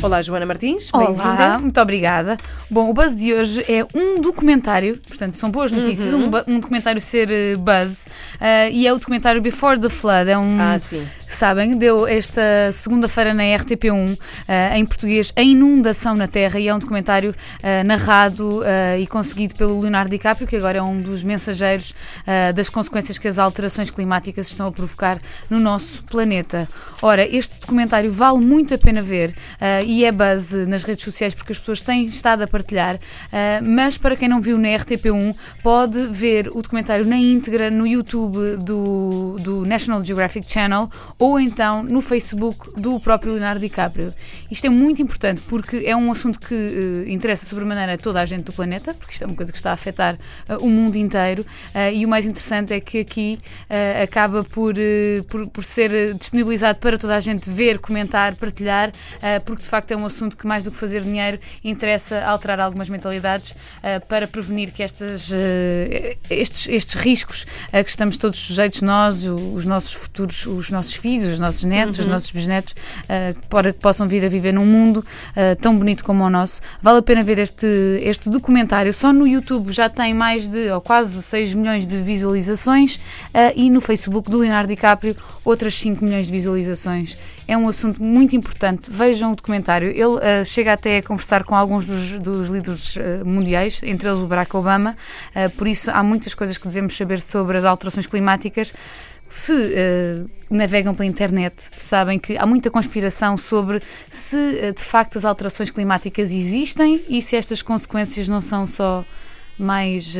Olá, Joana Martins. Olá, muito obrigada. Bom, o buzz de hoje é um documentário, portanto, são boas notícias, Uhum. um, um documentário ser eh, buzz, eh, e é o documentário Before the Flood. É um, Ah, sim. sabem, deu esta segunda-feira na RTP1, eh, em português, A Inundação na Terra, e é um documentário eh, narrado e conseguido pelo Leonardo DiCaprio, que agora é um dos mensageiros das consequências que as alterações climáticas estão a provocar no nosso planeta. Ora, este documentário vale muito a pena ver e é base nas redes sociais porque as pessoas têm estado a partilhar, eh, mas para quem não viu na RTP1, pode ver o documentário na íntegra no YouTube do, do National Geographic Channel ou então no Facebook do próprio Leonardo DiCaprio. Isto é muito importante porque é um assunto que eh, interessa sobremaneira a toda a gente do planeta, porque isto é uma coisa que está a afetar eh, o mundo inteiro eh, e o mais interessante é que aqui acaba por, por, por ser disponibilizado para toda a gente ver, comentar, partilhar, porque de facto é um assunto que mais do que fazer dinheiro interessa alterar algumas mentalidades eh, para prevenir que estas, eh, estes, estes riscos a que estamos todos sujeitos, nós, os nossos futuros, os nossos filhos, os nossos netos, os nossos bisnetos, eh, para que possam vir a viver num mundo eh, tão bonito como o nosso. Vale a pena ver este, este documentário. Só no YouTube já tem mais de, ou quase 6 milhões de visualizações eh, e no Facebook do Leonardo DiCaprio outras 5 milhões de visualizações. É um assunto muito importante. Vejam o documentário. Ele eh, chega até a conversar com alguns dos, dos líderes eh, mundiais, entre eles o Barack Obama. Eh, por isso, há muitas coisas que devemos saber sobre as alterações climáticas. Se navegam pela internet, sabem que há muita conspiração sobre se de facto as alterações climáticas existem e se estas consequências não são só mais.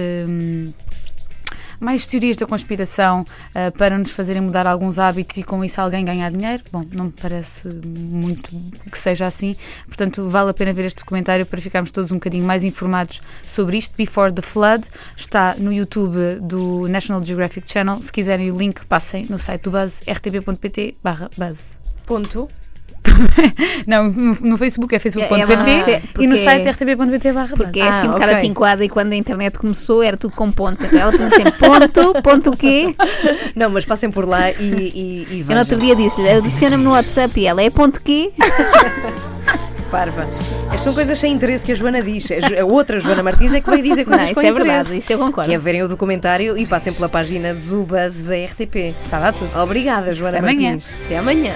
Mais teorias da conspiração eh, para nos fazerem mudar alguns hábitos e com isso alguém ganhar dinheiro. Bom, não me parece muito que seja assim. Portanto, vale a pena ver este documentário para ficarmos todos um bocadinho mais informados sobre isto. Before the Flood está no YouTube do National Geographic Channel. Se quiserem o link, passem no site do Buzz, rtp.pt barra Buzz. Ponto. Não, no, no Facebook é É, facebook.pt é, e no site rtp.pt barra. Porque é assim Ah, um bocado ok. atincoada e quando a internet começou era tudo com ponto. Então ela tinha sempre ponto, ponto o quê? Não, mas passem por lá e, e, e Eu no outro dia disse-lhe, adiciona-me no WhatsApp e ela é ponto quê? Parva. Estas são coisas sem interesse que a Joana diz. A, outra Joana Martins é que vai dizer Não, coisas isso com é interesse. verdade, isso eu concordo. Que é verem o documentário e passem pela página de Zubas da RTP. Está lá tudo. Obrigada, Joana Até amanhã. Martins. Até amanhã.